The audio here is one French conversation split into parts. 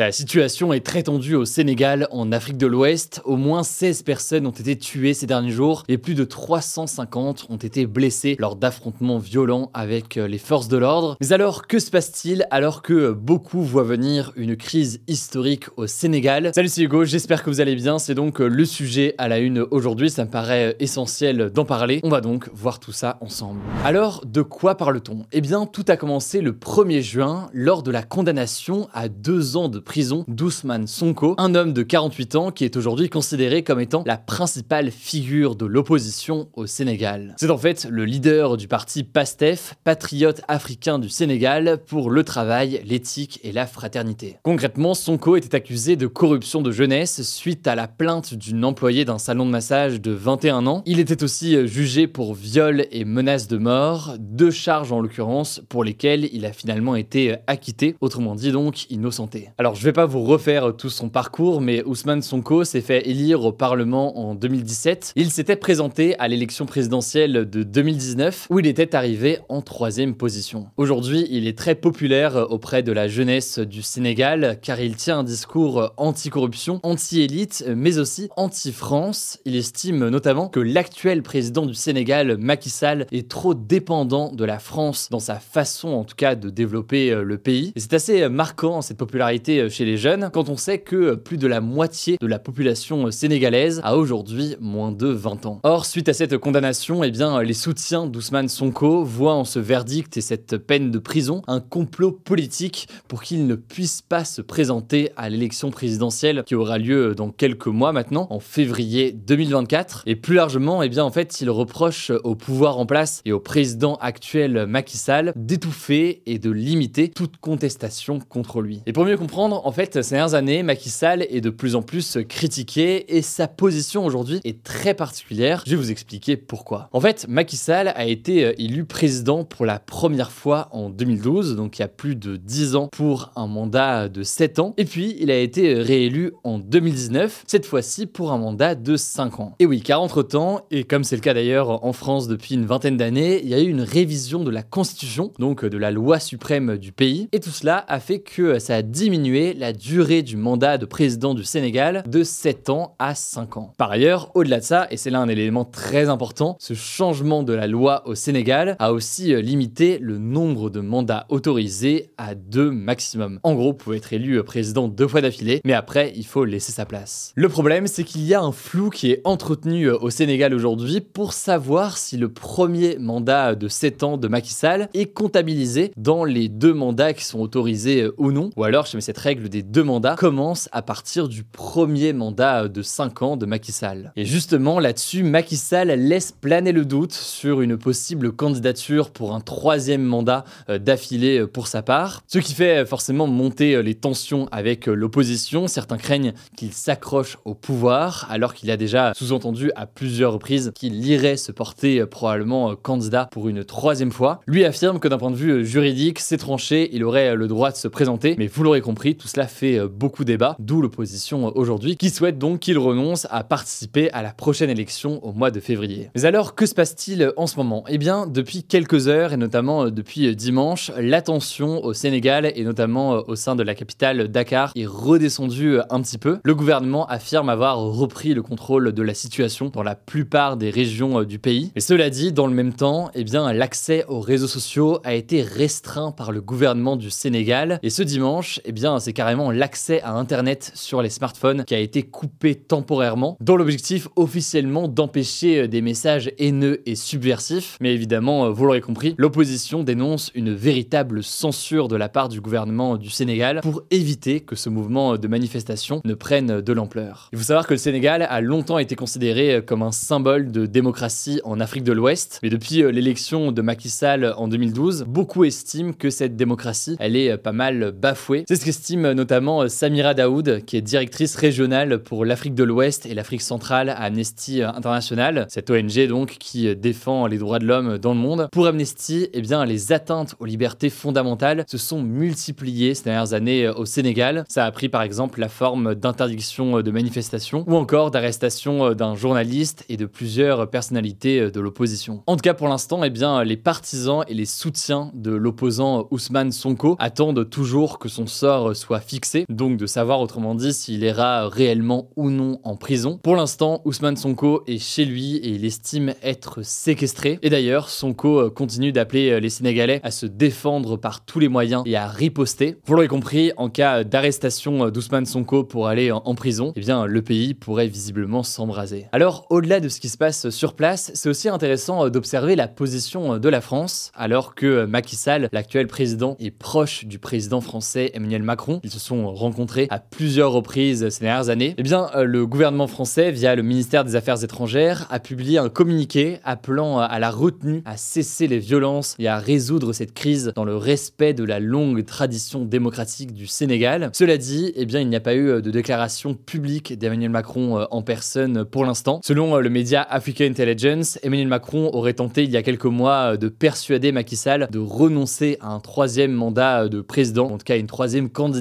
La situation est très tendue au Sénégal, en Afrique de l'Ouest. Au moins 16 personnes ont été tuées ces derniers jours et plus de 350 ont été blessées lors d'affrontements violents avec euh, les forces de l'ordre. Mais alors, que se passe-t-il alors que beaucoup voient venir une crise historique au Sénégal? Salut, c'est Hugo, j'espère que vous allez bien. C'est donc euh, le sujet à la une aujourd'hui. Ça me paraît essentiel d'en parler. On va donc voir tout ça ensemble. Alors, de quoi parle-t-on? Eh bien, tout a commencé le 1er juin lors de la condamnation à deux ans de prison d'Ousmane Sonko, un homme de 48 ans qui est aujourd'hui considéré comme étant la principale figure de l'opposition au Sénégal. C'est en fait le leader du parti PASTEF, patriote africain du Sénégal, pour le travail, l'éthique et la fraternité. Concrètement, Sonko était accusé de corruption de jeunesse suite à la plainte d'une employée d'un salon de massage de 21 ans. Il était aussi jugé pour viol et menace de mort, deux charges en l'occurrence pour lesquelles il a finalement été acquitté, autrement dit donc innocenté. Alors je vais pas vous refaire tout son parcours, mais Ousmane Sonko s'est fait élire au Parlement en 2017. Il s'était présenté à l'élection présidentielle de 2019, où il était arrivé en troisième position. Aujourd'hui, il est très populaire auprès de la jeunesse du Sénégal, car il tient un discours anti-corruption, anti-élite, mais aussi anti-France. Il estime notamment que l'actuel président du Sénégal, Macky Sall, est trop dépendant de la France dans sa façon, en tout cas, de développer euh, le pays. C'est assez marquant cette popularité chez les jeunes quand on sait que plus de la moitié de la population sénégalaise a aujourd'hui moins de 20 ans. Or, suite à cette condamnation, eh bien, les soutiens d'Ousmane Sonko voient en ce verdict et cette peine de prison un complot politique pour qu'il ne puisse pas se présenter à l'élection présidentielle qui aura lieu dans quelques mois maintenant, en février 2024. Et plus largement, eh bien, en fait, il reproche au pouvoir en place et au président actuel Macky Sall d'étouffer et de limiter toute contestation contre lui. Et pour mieux comprendre, en fait, ces dernières années, Macky Sall est de plus en plus critiqué et sa position aujourd'hui est très particulière. Je vais vous expliquer pourquoi. En fait, Macky Sall a été euh, élu président pour la première fois en 2012, donc il y a plus de 10 ans pour un mandat de 7 ans. Et puis, il a été réélu en 2019, cette fois-ci pour un mandat de 5 ans. Et oui, car entre-temps, et comme c'est le cas d'ailleurs en France depuis une vingtaine d'années, il y a eu une révision de la Constitution, donc de la loi suprême du pays. Et tout cela a fait que ça a diminué la durée du mandat de président du Sénégal de 7 ans à 5 ans. Par ailleurs, au-delà de ça, et c'est là un élément très important, ce changement de la loi au Sénégal a aussi euh, limité le nombre de mandats autorisés à deux maximum. En gros, vous pouvez être élu euh, président deux fois d'affilée, mais après, il faut laisser sa place. Le problème, c'est qu'il y a un flou qui est entretenu euh, au Sénégal aujourd'hui pour savoir si le premier mandat de 7 ans de Macky Sall est comptabilisé dans les deux mandats qui sont autorisés ou non, ou alors, je mets cette règle des deux mandats commence à partir du premier mandat de 5 ans de Macky Sall. Et justement, là-dessus, Macky Sall laisse planer le doute sur une possible candidature pour un troisième mandat euh, d'affilée pour sa part, ce qui fait forcément monter euh, les tensions avec euh, l'opposition. Certains craignent qu'il s'accroche au pouvoir, alors qu'il a déjà sous-entendu à plusieurs reprises qu'il irait se porter probablement candidat pour une troisième fois. Lui affirme que d'un point de vue juridique, c'est tranché, il aurait le droit de se présenter, mais vous l'aurez compris, tout cela fait euh, beaucoup débat, d'où l'opposition euh, aujourd'hui, qui souhaite donc qu'il renonce à participer à la prochaine élection au mois de février. Mais alors, que se passe-t-il euh, en ce moment? Eh bien, depuis quelques heures, et notamment depuis dimanche, l'attention au Sénégal, et notamment au sein de la capitale Dakar, est redescendue un petit peu. Le gouvernement affirme avoir repris le contrôle de la situation dans la plupart des régions du pays. Et cela dit, dans le même temps, eh bien, l'accès aux réseaux sociaux a été restreint par le gouvernement du Sénégal. Et ce dimanche, eh bien, c'est c'est carrément l'accès à Internet sur les smartphones qui a été coupé temporairement, dans l'objectif officiellement d'empêcher des messages haineux et subversifs. Mais évidemment, vous l'aurez compris, l'opposition dénonce une véritable censure de la part du gouvernement du Sénégal pour éviter que ce mouvement de manifestation ne prenne de l'ampleur. Il faut savoir que le Sénégal a longtemps été considéré comme un symbole de démocratie en Afrique de l'Ouest, mais depuis euh, l'élection de Macky Sall en 2012, beaucoup estiment que cette démocratie, elle est euh, pas mal bafouée. C'est ce qu'estime notamment euh, Samira Daoud, qui est directrice régionale pour l'Afrique de l'Ouest et l'Afrique centrale à Amnesty International, cette ONG donc qui défend les droits de l'homme dans le monde. Pour Amnesty, eh bien, les atteintes aux libertés fondamentales se sont multipliées ces dernières années au Sénégal. Ça a pris par exemple la forme d'interdiction de manifestations ou encore d'arrestation d'un journaliste et de plusieurs personnalités de l'opposition. En tout cas, pour l'instant, eh bien, les partisans et les soutiens de l'opposant Ousmane Sonko attendent toujours que son sort soit fixé, donc de savoir autrement dit s'il ira réellement ou non en prison. Pour l'instant, Ousmane Sonko est chez lui et il estime être séquestré. Et d'ailleurs, Sonko continue d'appeler les Sénégalais à se défendre par tous les moyens et à riposter. Vous l'aurez compris, en cas d'arrestation d'Ousmane Sonko pour aller en prison, eh bien, le pays pourrait visiblement s'embraser. Alors, au-delà de ce qui se passe sur place, c'est aussi intéressant d'observer la position de la France, alors que Macky Sall, l'actuel président, est proche du président français Emmanuel Macron. Ils se sont rencontrés à plusieurs reprises ces dernières années. Eh bien, le gouvernement français, via le ministère des Affaires étrangères, a publié un communiqué appelant à la retenue, à cesser les violences et à résoudre cette crise dans le respect de la longue tradition démocratique du Sénégal. Cela dit, eh bien, il n'y a pas eu de déclaration publique d'Emmanuel Macron en personne pour l'instant. Selon le média Africa Intelligence, Emmanuel Macron aurait tenté il y a quelques mois de persuader Macky Sall de renoncer à un troisième mandat de président, en tout cas une troisième candidature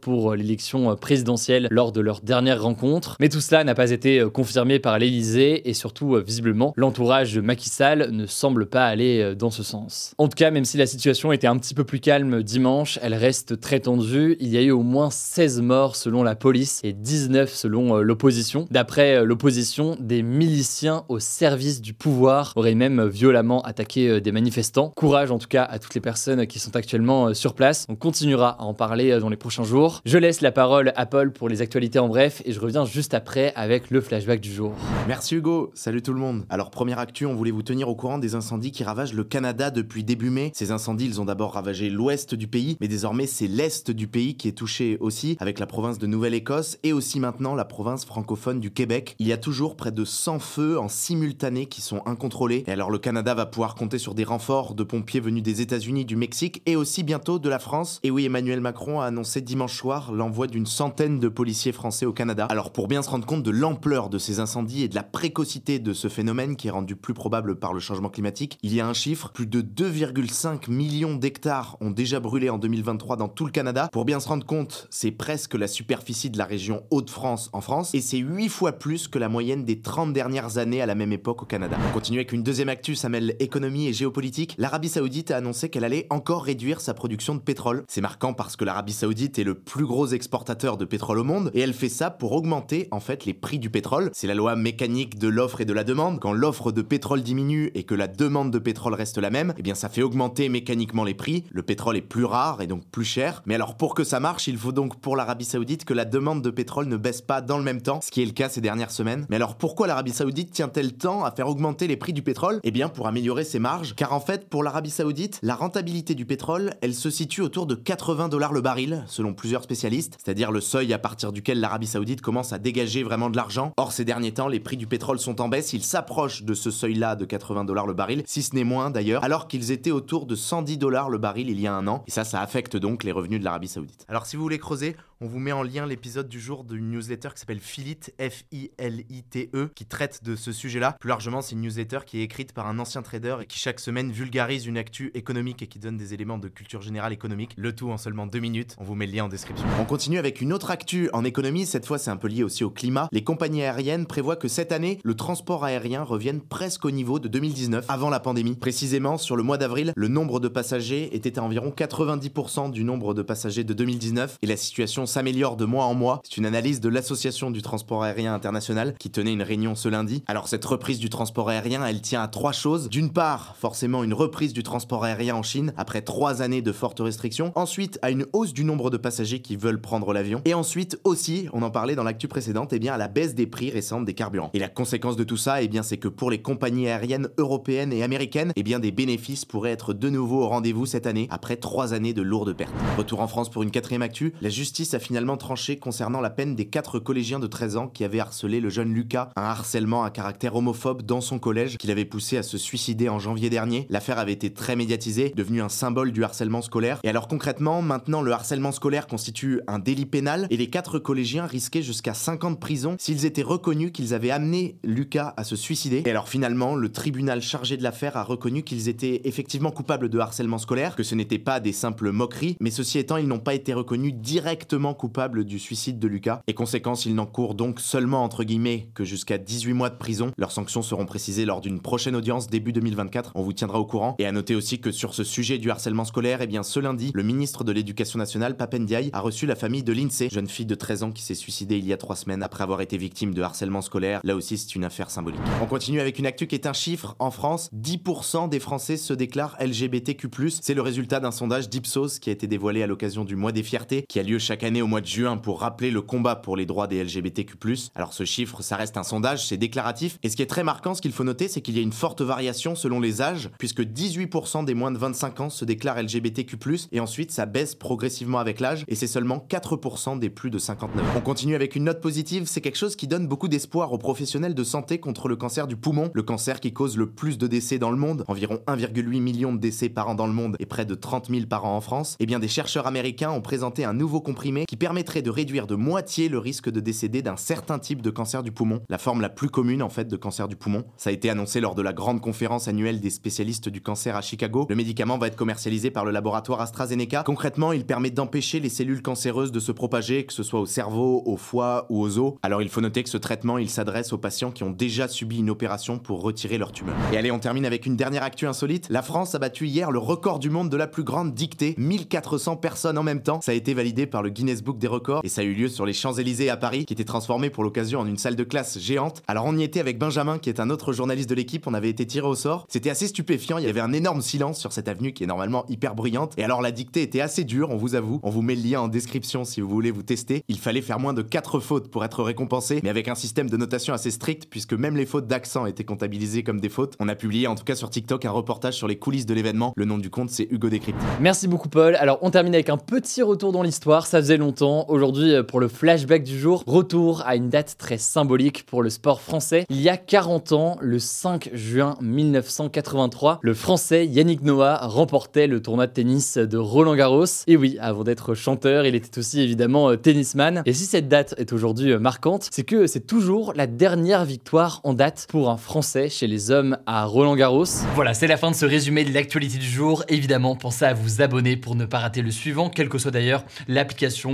pour l'élection présidentielle lors de leur dernière rencontre. Mais tout cela n'a pas été confirmé par l'Élysée et surtout, visiblement, l'entourage de Macky Sall ne semble pas aller dans ce sens. En tout cas, même si la situation était un petit peu plus calme dimanche, elle reste très tendue. Il y a eu au moins 16 morts selon la police et 19 selon l'opposition. D'après l'opposition, des miliciens au service du pouvoir auraient même violemment attaqué euh, des manifestants. Courage en tout cas à toutes les personnes qui sont actuellement euh, sur place. On continuera à en parler euh, dans les prochains jours. Je laisse la parole à Paul pour les actualités en bref et je reviens juste après avec le flashback du jour. Merci Hugo, salut tout le monde. Alors première actu, on voulait vous tenir au courant des incendies qui ravagent le Canada depuis début mai. Ces incendies, ils ont d'abord ravagé l'ouest du pays, mais désormais c'est l'est du pays qui est touché aussi, avec la province de Nouvelle-Écosse et aussi maintenant la province francophone du Québec. Il y a toujours près de 100 feux en simultané qui sont incontrôlés. Et alors le Canada va pouvoir compter sur des renforts de pompiers venus des États-Unis, du Mexique et aussi bientôt de la France. Et oui, Emmanuel Macron a annoncé dimanche soir l'envoi d'une centaine de policiers français au Canada. Alors pour bien se rendre compte de l'ampleur de ces incendies et de la précocité de ce phénomène qui est rendu plus probable par le changement climatique, il y a un chiffre, plus de 2,5 millions d'hectares ont déjà brûlé en 2023 dans tout le Canada. Pour bien se rendre compte, c'est presque la superficie de la région Hauts-de-France en France et c'est 8 fois plus que la moyenne des 30 dernières années à la même époque au Canada. On continue avec une deuxième actu, ça mêle économie et géopolitique. L'Arabie Saoudite a annoncé qu'elle allait encore réduire sa production de pétrole. C'est marquant parce que l'Arabie Saoudite est le plus gros exportateur de pétrole au monde et elle fait ça pour augmenter en fait les prix du pétrole. C'est la loi mécanique de l'offre et de la demande. Quand l'offre de pétrole diminue et que la demande de pétrole reste la même, eh bien ça fait augmenter mécaniquement les prix. Le pétrole est plus rare et donc plus cher. Mais alors pour que ça marche, il faut donc pour l'Arabie Saoudite que la demande de pétrole ne baisse pas dans le même temps, ce qui est le cas ces dernières semaines. Mais alors pourquoi l'Arabie Saoudite tient-elle tant à faire augmenter les prix du pétrole? Eh bien pour améliorer ses marges, car en fait pour l'Arabie Saoudite, la rentabilité du pétrole, elle se situe autour de 80 dollars le baril, selon plusieurs spécialistes, c'est-à-dire le seuil à partir duquel l'Arabie Saoudite commence à dégager vraiment de l'argent. Or ces derniers temps, les prix du pétrole sont en baisse, ils s'approchent de ce seuil-là de 80 dollars le baril, si ce n'est moins d'ailleurs, alors qu'ils étaient autour de 110 dollars le baril il y a un an, et ça, ça affecte donc les revenus de l'Arabie Saoudite. Alors si vous voulez creuser, on vous met en lien l'épisode du jour d'une newsletter qui s'appelle Filit, F-I-L-I-T-E, qui traite de ce sujet-là. Plus largement, c'est une newsletter qui est écrite par un ancien trader et qui chaque semaine vulgarise une actu économique et qui donne des éléments de culture générale économique. Le tout en seulement deux minutes. On vous met le lien en description. On continue avec une autre actu en économie. Cette fois, c'est un peu lié aussi au climat. Les compagnies aériennes prévoient que cette année, le transport aérien revienne presque au niveau de 2019, avant la pandémie. Précisément, sur le mois d'avril, le nombre de passagers était à environ 90% du nombre de passagers de 2019 et la situation s'améliore de mois en mois. C'est une analyse de l'Association du transport aérien international qui tenait une réunion ce lundi. Alors cette reprise du transport aérien, elle tient à trois choses. D'une part, forcément une reprise du transport aérien en Chine après trois années de fortes restrictions. Ensuite, à une hausse du nombre de passagers qui veulent prendre l'avion. Et ensuite aussi, on en parlait dans l'actu précédente, et eh bien à la baisse des prix récentes des carburants. Et la conséquence de tout ça, eh bien c'est que pour les compagnies aériennes européennes et américaines, eh bien des bénéfices pourraient être de nouveau au rendez-vous cette année après trois années de lourdes pertes. Retour en France pour une quatrième actu, la justice a finalement tranché concernant la peine des quatre collégiens de 13 ans qui avaient harcelé le jeune Lucas, un harcèlement à caractère homophobe dans son collège qui l'avait poussé à se suicider en janvier dernier. L'affaire avait été très médiatisée, devenue un symbole du harcèlement scolaire. Et alors concrètement, maintenant le harcèlement scolaire constitue un délit pénal et les quatre collégiens risquaient jusqu'à 5 ans de prison s'ils étaient reconnus qu'ils avaient amené Lucas à se suicider. Et alors finalement, le tribunal chargé de l'affaire a reconnu qu'ils étaient effectivement coupables de harcèlement scolaire, que ce n'était pas des simples moqueries, mais ceci étant, ils n'ont pas été reconnus directement coupables du suicide de Lucas. Et conséquence, ils n'encourent donc seulement entre guillemets que jusqu'à 18 mois de prison. Leurs sanctions seront précisées lors d'une prochaine audience début 2024. On vous tiendra au courant. Et à noter aussi que sur ce sujet du harcèlement scolaire, eh bien ce lundi, le ministre de l'Éducation nationale, Papendiaï, a reçu la famille de l'INSEE, jeune fille de 13 ans qui s'est suicidée il y a trois semaines après avoir été victime de harcèlement scolaire. Là aussi, c'est une affaire symbolique. On continue avec une actu qui est un chiffre. En France, 10% des Français se déclarent LGBTQ+. C'est le résultat d'un sondage d'Ipsos qui a été dévoilé à l'occasion du mois des fiertés, qui a lieu chaque année au mois de juin pour rappeler le combat pour les droits des LGBTQ+. Alors ce chiffre, ça reste un sondage, c'est déclaratif. Et ce qui est très marquant, ce qu'il faut noter, c'est qu'il y a une forte variation selon les âges, puisque 18% des moins de 25 ans se déclarent LGBTQ+, et ensuite ça baisse progressivement avec l'âge, et c'est seulement 4% des plus de 59. On continue avec une note positive, c'est quelque chose qui donne beaucoup d'espoir aux professionnels de santé contre le cancer du poumon, le cancer qui cause le plus de décès dans le monde, environ 1,8 million de décès par an dans le monde et près de 30 000 par an en France. Et eh bien des chercheurs américains ont présenté un nouveau comprimé qui permettrait de réduire de moitié le risque de décéder d'un certain type de cancer du poumon, la forme la plus commune en fait de cancer du poumon. Ça a été annoncé lors de la grande conférence annuelle des spécialistes du cancer à Chicago. Le médicament va être commercialisé par le laboratoire AstraZeneca. Concrètement, il permet d'empêcher les cellules cancéreuses de se propager, que ce soit au cerveau, au foie ou aux os. Alors il faut noter que ce traitement, il s'adresse aux patients qui ont déjà subi une opération pour retirer leur tumeur. Et allez, on termine avec une dernière actu insolite. La France a battu hier le record du monde de la plus grande dictée, 1400 personnes en même temps. Ça a été validé par le Guinness Des records et ça a eu lieu sur les Champs-Élysées à Paris, qui était transformé pour l'occasion en une salle de classe géante. Alors on y était avec Benjamin, qui est un autre journaliste de l'équipe, on avait été tiré au sort. C'était assez stupéfiant, il y avait un énorme silence sur cette avenue qui est normalement hyper bruyante. Et alors la dictée était assez dure, on vous avoue. On vous met le lien en description si vous voulez vous tester. Il fallait faire moins de 4 fautes pour être récompensé, mais avec un système de notation assez strict, puisque même les fautes d'accent étaient comptabilisées comme des fautes. On a publié en tout cas sur TikTok un reportage sur les coulisses de l'événement. Le nom du compte c'est Hugo Décrypte. Merci beaucoup Paul. Alors on termine avec un petit retour dans l'histoire, ça faisait longtemps. Aujourd'hui pour le flashback du jour, retour à une date très symbolique pour le sport français. Il y a 40 ans, le 5 juin 1983, le français Yannick Noah remportait le tournoi de tennis de Roland Garros. Et oui, avant d'être chanteur, il était aussi évidemment euh, tennisman. Et si cette date est aujourd'hui euh, marquante, c'est que c'est toujours la dernière victoire en date pour un Français chez les hommes à Roland Garros. Voilà, c'est la fin de ce résumé de l'actualité du jour. Évidemment, pensez à vous abonner pour ne pas rater le suivant, quelle que soit d'ailleurs l'application